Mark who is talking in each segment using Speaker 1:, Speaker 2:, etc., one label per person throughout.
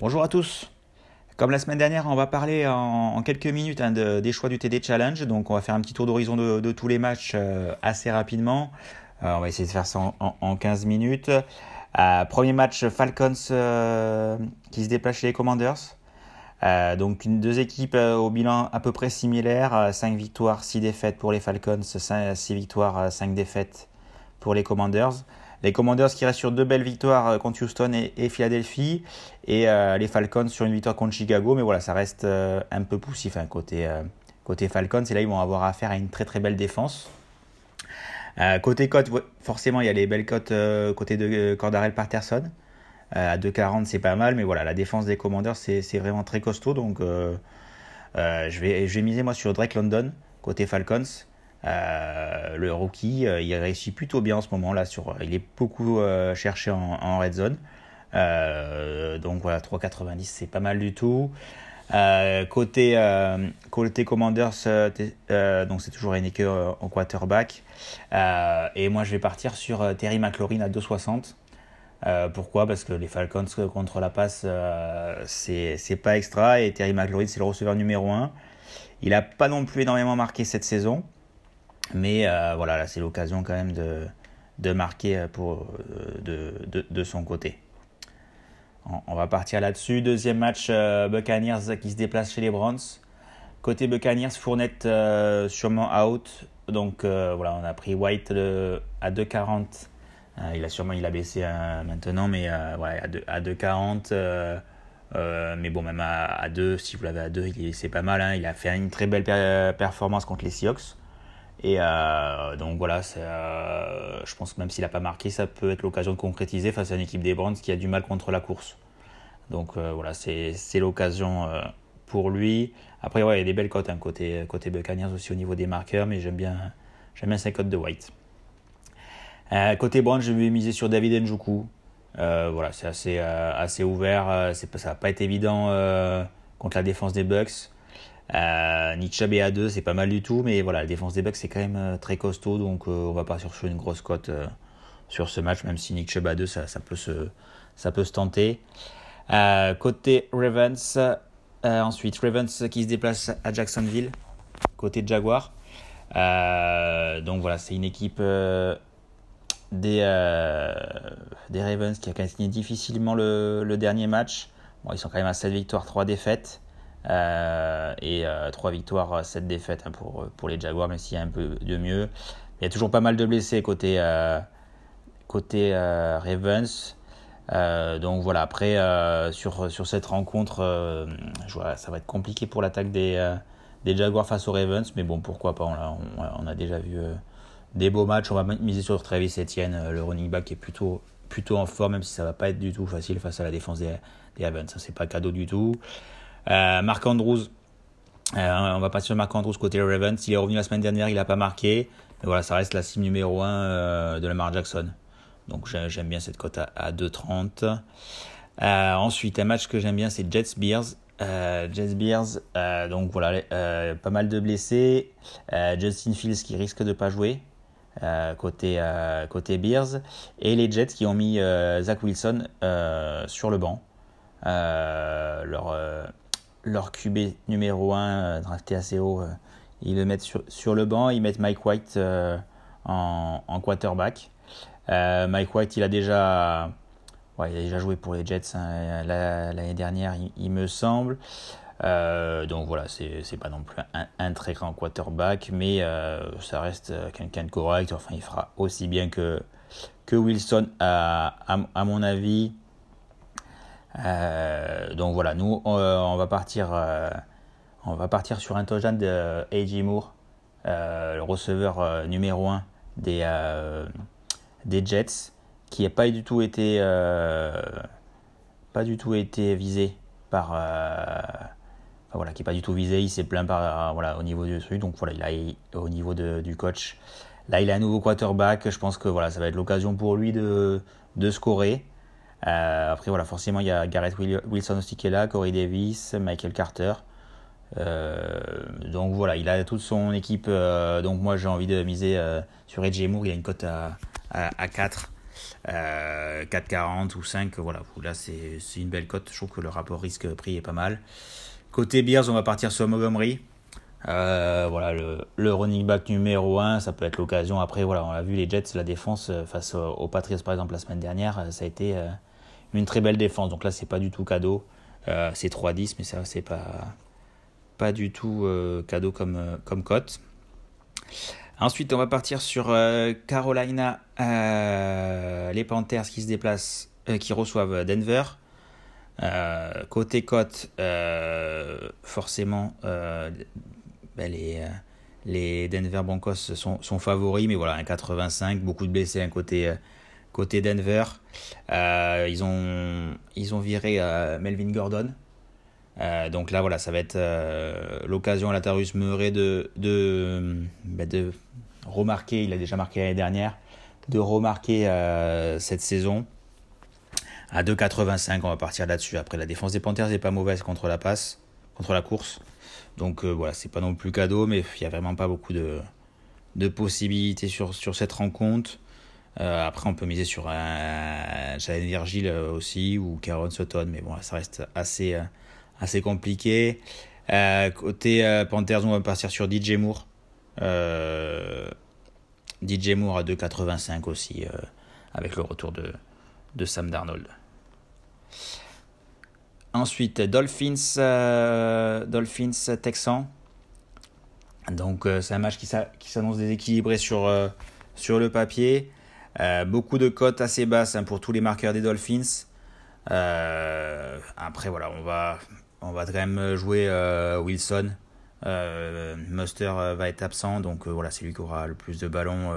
Speaker 1: Bonjour à tous. Comme la semaine dernière, on va parler en, quelques minutes hein, des choix du TD Challenge. Donc, on va faire un petit tour d'horizon de, tous les matchs euh, assez rapidement. Euh, on va essayer de faire ça en, 15 minutes. Euh, premier match Falcons qui se déplace chez les Commanders. donc, deux équipes au bilan à peu près similaire 5 victoires, 6 défaites pour les Falcons, 6 victoires, 5 défaites pour les Commanders. Les Commanders qui restent sur deux belles victoires euh, contre Houston et, Philadelphie. Et euh, les Falcons sur une victoire contre Chicago. Mais voilà, ça reste euh, un peu poussif hein, côté, côté Falcons. Et là, ils vont avoir affaire à une très très belle défense. côté cote, forcément, il y a les belles cotes côté de Cordarel Patterson. à 2,40, c'est pas mal. Mais voilà, la défense des Commanders, c'est vraiment très costaud. Donc, je, vais, je vais miser moi sur Drake London côté Falcons. Euh, le rookie, euh, il réussit plutôt bien en ce moment là. Sur, il est beaucoup euh, cherché en, red zone. donc voilà, 3,90 c'est pas mal du tout. côté, côté Commanders, donc c'est toujours Heineke en quarterback. et moi je vais partir sur Terry McLaurin à 2,60. pourquoi? Parce que les Falcons contre la passe, c'est pas extra. Et Terry McLaurin, c'est le receveur numéro 1. Il n'a pas non plus énormément marqué cette saison. Mais euh, voilà, là, c'est l'occasion quand même de, de marquer euh, pour, euh, de, de, de, son côté. On, va partir là-dessus. Deuxième match, Buccaneers qui se déplace chez les Browns. Côté Buccaneers, Fournette sûrement out. Donc voilà, on a pris White à 2,40. il a sûrement il a baissé maintenant, mais ouais, à 2,40. mais bon, même à, 2, si vous l'avez à 2, c'est pas mal. Hein. Il a fait une très belle performance contre les Seahawks. Et euh, donc voilà, euh, je pense que même s'il n'a pas marqué, ça peut être l'occasion de concrétiser face à une équipe des Browns qui a du mal contre la course. Donc euh, voilà, c'est l'occasion pour lui. Après, ouais, il y a des belles cotes hein, côté, côté Buccaneers aussi au niveau des marqueurs, mais j'aime bien, bien ces cotes de White. côté Browns, je vais miser sur David Njoku. voilà, c'est assez, assez ouvert. ça va pas être évident contre la défense des Bucks. Euh, est à 2, c'est pas mal du tout, mais voilà, la défense des Bucks c'est quand même euh, très costaud, donc euh, on va pas sur une grosse cote euh, sur ce match, même si Nick Chubb à 2, ça, ça, peut, se, ça peut se tenter. côté Ravens, ensuite Ravens qui se déplace à Jacksonville, côté Jaguar. donc voilà, c'est une équipe des, des Ravens qui a gagné difficilement le, le dernier match. Bon, ils sont quand même à 7 victoires, 3 défaites. Euh, et 3 euh, victoires, 7 défaites hein, pour, pour les Jaguars, même s'il y a un peu de mieux. Il y a toujours pas mal de blessés côté, euh, côté Ravens. donc voilà, après, sur, sur cette rencontre, ça va être compliqué pour l'attaque des, des Jaguars face aux Ravens, mais bon, pourquoi pas, on, a déjà vu des beaux matchs. On va miser sur Travis Etienne, le running back est plutôt, plutôt en forme, même si ça va pas être du tout facile face à la défense des, des Ravens. C'est pas cadeau du tout. Euh, Marc Andrews, euh, on va passer sur Marc Andrews côté Ravens. Il est revenu la semaine dernière, il n'a pas marqué. Mais voilà, ça reste la cible numéro 1 euh, de Lamar Jackson. Donc j'aime bien cette cote à, 2,30. ensuite, un match que j'aime bien, c'est Jets Bears. Jets Bears, donc voilà, pas mal de blessés. Justin Fields qui risque de pas jouer côté, côté Bears. Et les Jets qui ont mis Zach Wilson sur le banc. Leur QB numéro 1 euh, drafté assez haut, euh, ils le mettent sur, le banc, ils mettent Mike White euh, en, en, quarterback. Mike White, il a déjà, il a déjà joué pour les Jets hein, l'année dernière, il, me semble. donc voilà, c'est pas non plus un, très grand quarterback, mais ça reste quelqu'un de correct. Enfin, il fera aussi bien que, que Wilson, à, à mon avis. Euh, donc voilà, nous on, va partir, euh, on va partir sur un touchdown de A.J. Moore, euh, le receveur numéro 1 des, des Jets, qui n'a pas du tout été, pas du tout été visé par, voilà, qui n'est pas du tout visé, il s'est plaint par, voilà, au niveau du truc, donc voilà, il a, au niveau de, du coach. Là, il a un nouveau quarterback. Je pense que voilà, ça va être l'occasion pour lui de, de scorer. Euh, après, voilà, forcément, il y a Garrett Wilson aussi qui est là, Corey Davis, Michael Carter. Euh, donc voilà, il a toute son équipe. Euh, donc moi, j'ai envie de miser sur Edge Moore. Il a une cote à, à, 4. 4,40 ou 5, voilà. Là, c'est une belle cote. Je trouve que le rapport risque-prix est pas mal. Côté Bears, on va partir sur Montgomery. voilà, le, running back numéro 1, ça peut être l'occasion. Après, voilà, on a vu les Jets, la défense face aux, Patriots par exemple la semaine dernière, ça a été une très belle défense. Donc là, c'est pas du tout cadeau. c'est 3-10, mais ça, c'est pas, pas du tout cadeau comme, comme cote. Ensuite, on va partir sur euh, Carolina, euh, les Panthers qui se déplacent, euh, qui reçoivent Denver. côté cote, forcément, ben, les, les Denver Broncos sont, sont, favoris, mais voilà, un 85, beaucoup de blessés un côté, côté Denver. ils, ont, ils ont viré Melvin Gordon. donc là, voilà, ça va être l'occasion à la Tarus Murray de, de, ben, de remarquer, il a déjà marqué l'année dernière, de remarquer euh, cette saison. À 2,85, on va partir là-dessus. Après, la défense des Panthers n'est pas mauvaise contre la passe, contre la course. Donc euh, voilà, c'est pas non plus cadeau, mais il n'y a vraiment pas beaucoup de, de possibilités sur, sur cette rencontre. Euh, après, on peut miser sur un Jalen Virgil aussi ou Caron Sutton, mais bon, ça reste assez, assez compliqué. côté Panthers, on va partir sur DJ Moore. Euh, DJ Moore à 2,85 aussi, euh, avec le retour de, de Sam Darnold. Ensuite, Dolphins, euh, Dolphins Texans. Donc, c'est un match qui s'annonce déséquilibré sur, sur le papier. Beaucoup de cotes assez basses hein, pour tous les marqueurs des Dolphins. après, voilà, on va, on va quand même jouer Wilson euh, Muster euh, va être absent, donc euh, voilà, c'est lui qui aura le plus de ballons.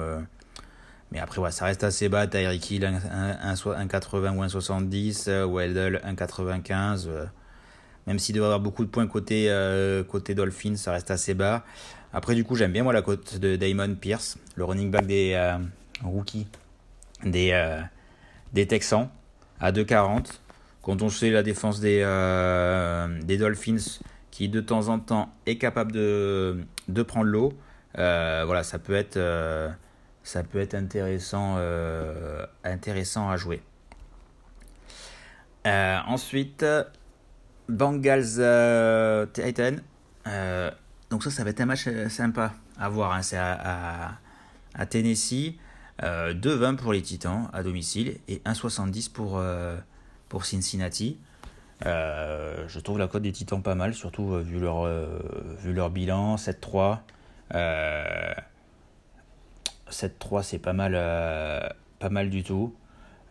Speaker 1: mais après, ça reste assez bas. Tyreek Hill 1,80 ou 1,70. Weldle 1,95. même s'il doit avoir beaucoup de points côté, côté Dolphins, ça reste assez bas. Après, du coup, j'aime bien moi la cote de Damon Pierce, le running back des rookies des, des Texans, à 2,40. Quand on sait la défense des, des Dolphins, qui de temps en temps est capable de, prendre l'eau, euh, voilà, ça peut être, euh, ça peut être intéressant, euh, intéressant à jouer. ensuite, Bengals Titan. donc ça, ça va être un match sympa à voir. Hein, c'est à, Tennessee. 2-20 pour les Titans à domicile et 1,70 pour, pour Cincinnati. Euh, je trouve la cote des Titans pas mal, surtout euh, vu, leur, euh, vu leur bilan. 7-3. 7-3, c'est pas mal, pas mal du tout.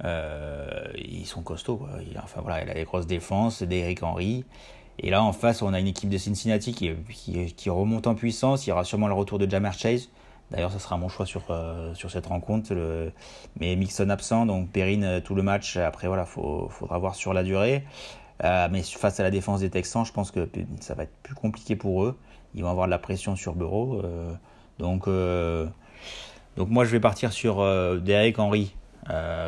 Speaker 1: ils sont costauds. Enfin, voilà, il a des grosses défenses, d'Eric Henry. Et là, en face, on a une équipe de Cincinnati qui, qui, qui, remonte en puissance. Il y aura sûrement le retour de Jamar Chase. D'ailleurs, ça sera mon choix sur, sur cette rencontre. Mais Mixon absent, donc Perrine tout le match. Après, voilà, il faudra voir sur la durée. Euh, mais face à la défense des Texans, je pense que ça va être plus compliqué pour eux. Ils vont avoir de la pression sur Bureau. Euh, donc, euh, moi, je vais partir sur Derek Henry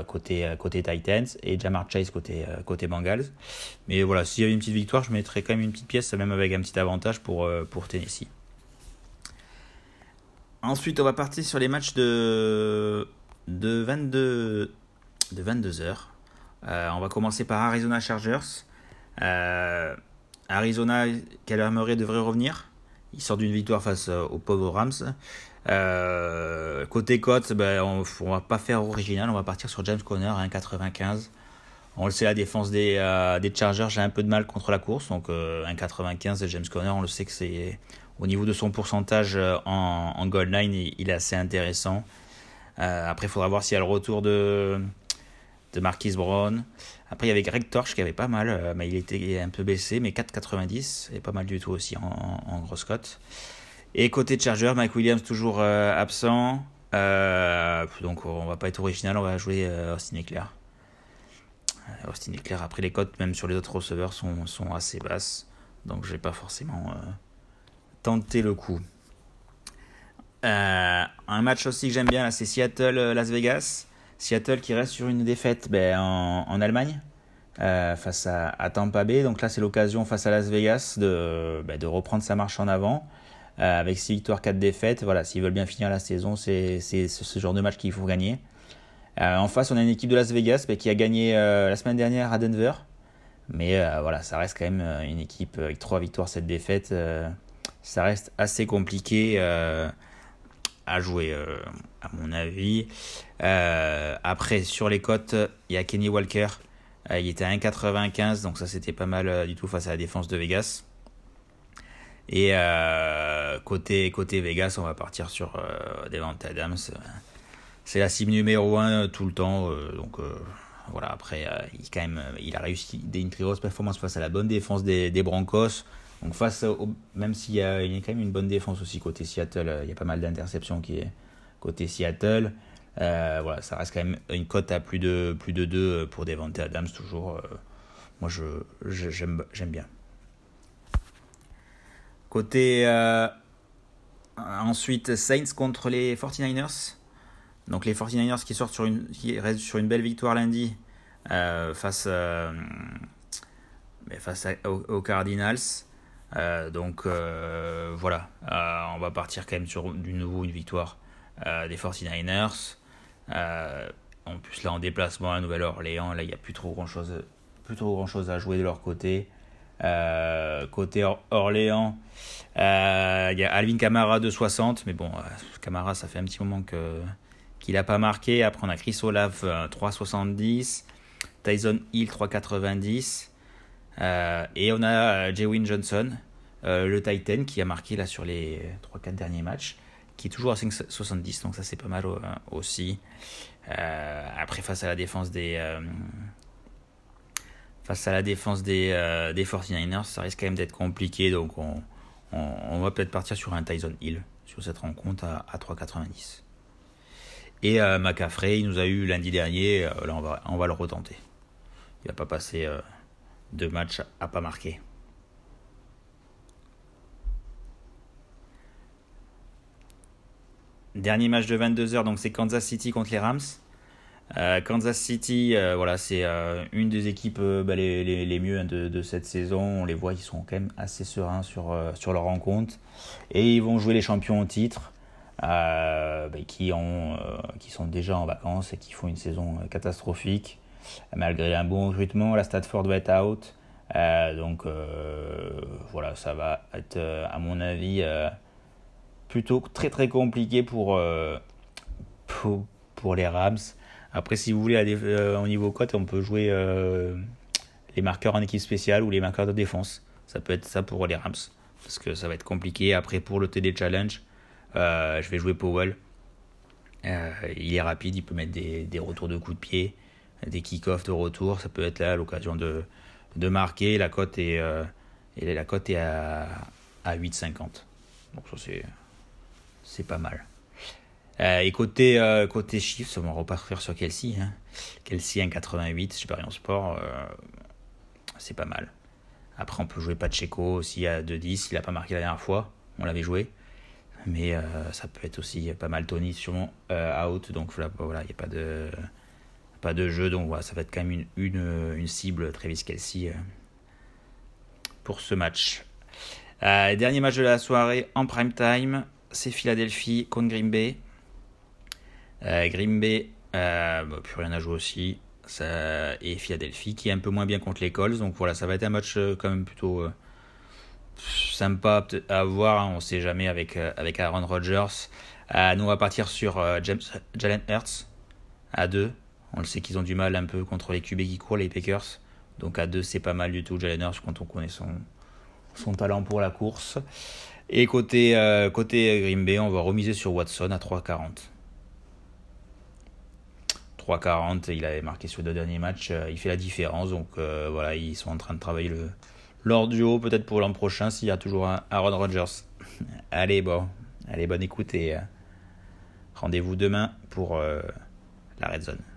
Speaker 1: côté, côté Titans et Jamar Chase côté, Bengals. Mais voilà, s'il y avait une petite victoire, je mettrais quand même une petite pièce, même avec un petit avantage pour, pour Tennessee. Ensuite, on va partir sur les matchs de, de 22, de 22 heures. on va commencer par Arizona Chargers. Euh, Arizona, Kyler Murray devrait revenir? Il sort d'une victoire face euh, aux pauvres Rams. Euh, côté cote, ben, on ne va pas faire original, on va partir sur James Conner à 1,95. On le sait, la défense des, des Chargers, j'ai un peu de mal contre la course. Donc 1,95 James Conner, on le sait que c'est au niveau de son pourcentage en, en goal line, il, est assez intéressant. après, il faudra voir s'il y a le retour de, de Marquis Brown. Après, il y avait Greg Torch qui avait pas mal, euh, mais il était un peu baissé, mais 4,90 et pas mal du tout aussi en, grosse cote. Et côté Charger, Mike Williams toujours euh, absent. Euh, donc on va pas être original, on va jouer Austin Eclair. Austin Eclair, après les cotes, même sur les autres receveurs, sont, sont assez basses. Donc je vais pas forcément tenter le coup. un match aussi que j'aime bien, c'est Seattle-Las Vegas. Seattle qui reste sur une défaite ben, en, Allemagne euh, face à, Tampa Bay. Donc là, c'est l'occasion face à Las Vegas de, ben, de reprendre sa marche en avant. Euh, avec 6 victoires, 4 défaites. Voilà, s'ils veulent bien finir la saison, c'est ce genre de match qu'il faut gagner. en face, on a une équipe de Las Vegas qui a gagné la semaine dernière à Denver. Mais voilà, ça reste quand même une équipe avec 3 victoires, 7 défaites. Ça reste assez compliqué à jouer, à mon avis. après, sur les côtes, il y a Kenny Walker. il était à 1,95, donc ça c'était pas mal du tout face à la défense de Vegas. Et euh, côté, côté Vegas, on va partir sur euh, Devante Adams. C'est la cible numéro 1 tout le temps. Euh, donc voilà, après, il, quand même, il a réussi une très grosse performance face à la bonne défense des, des Broncos. Donc face même s'il y, a, quand même une bonne défense aussi côté Seattle, il y a pas mal d'interceptions qui est côté Seattle. voilà, ça reste quand même une cote à plus de, plus de 2 pour Devante Adams, toujours. moi, je, j'aime, bien. Côté euh, ensuite Saints contre les 49ers. Donc les 49ers qui sortent sur une qui restent sur une belle victoire lundi euh, face euh, face aux, Cardinals. Donc voilà, on va partir quand même sur du nouveau une victoire des 49ers. en plus là en déplacement à Nouvelle-Orléans, là il n'y a plus trop grand chose plus trop grand chose à jouer de leur côté. Euh, côté Orléans, euh, il y a Alvin Kamara de 60, mais bon, Kamara, ça fait un petit moment qu'il n'a pas marqué. Après, on a Chris Olave 3,70, Tyson Hill 3,90, euh, et on a Jewin Johnson, le Titan, qui a marqué là sur les 3-4 derniers matchs, qui est toujours à 5,70, donc ça c'est pas mal aussi. après, face à la défense des face à la défense des, euh, des 49ers, ça risque quand même d'être compliqué. Donc on, on, va peut-être partir sur un Tyson Hill sur cette rencontre à, à 3,90. Et euh, il nous a eu lundi dernier. Euh, là, on va, on va le retenter. Il va pas passer deux matchs à pas marquer. Dernier match de 22h, donc c'est Kansas City contre les Rams. Euh, Kansas City, euh, voilà, c'est euh, une des équipes bah, les, mieux hein, de, de, cette saison. On les voit, ils sont quand même assez sereins sur, leur rencontre. Et ils vont jouer les champions au titre, bah, qui, qui sont déjà en vacances et qui font une saison catastrophique. Malgré un bon recrutement, la Statford va être out. donc voilà, ça va être, à mon avis, plutôt très très compliqué pour, pour, les Rams. Après, si vous voulez, euh, au niveau cote, on peut jouer euh, les marqueurs en équipe spéciale ou les marqueurs de défense. Ça peut être ça pour les Rams. Parce que ça va être compliqué. Après, pour le TD Challenge, euh, je vais jouer Powell. il est rapide, il peut mettre des, des retours de coups de pied, des kick-offs de retour. Ça peut être là l'occasion de, de marquer. La cote est, et la cote est à, à 8,50. Donc ça, c'est, pas mal. Euh, et côté, euh, côté chiffres, on va repartir sur Kelsey. Hein. Kelsey 1,88, Super Sport, euh, c'est pas mal. Après, on peut jouer Pacheco aussi à 2,10. Il n'a pas marqué la dernière fois, on l'avait joué. Mais ça peut être aussi pas mal Tony sûrement out. Donc voilà, il n'y a pas de, pas de jeu. Donc voilà, ça va être quand même une, une, une cible Travis Kelsey pour ce match. dernier match de la soirée en prime time, c'est Philadelphie contre Green Bay. Euh, Green Bay, euh, bah, plus rien à jouer aussi. Et Philadelphie qui est un peu moins bien contre les Colts. Donc voilà, ça va être un match euh, quand même plutôt sympa à voir. Hein, on ne sait jamais avec, Aaron Rodgers. nous, on partir sur Jalen Hurts à 2. On le sait qu'ils ont du mal un peu contre les QB qui courent, les Packers. Donc à 2, c'est pas mal du tout, Jalen Hurts, quand on connaît son, talent pour la course. Et côté, Green Bay, on va remiser sur Watson à 3,40. 3,40, il avait marqué sur les deux derniers matchs, euh, il fait la différence. Donc euh, voilà, ils sont en train de travailler le l'ordre du haut peut-être pour l'an prochain s'il y a toujours un Aaron Rodgers. allez, bon, allez, bonne écoute euh, rendez-vous demain pour la Red Zone.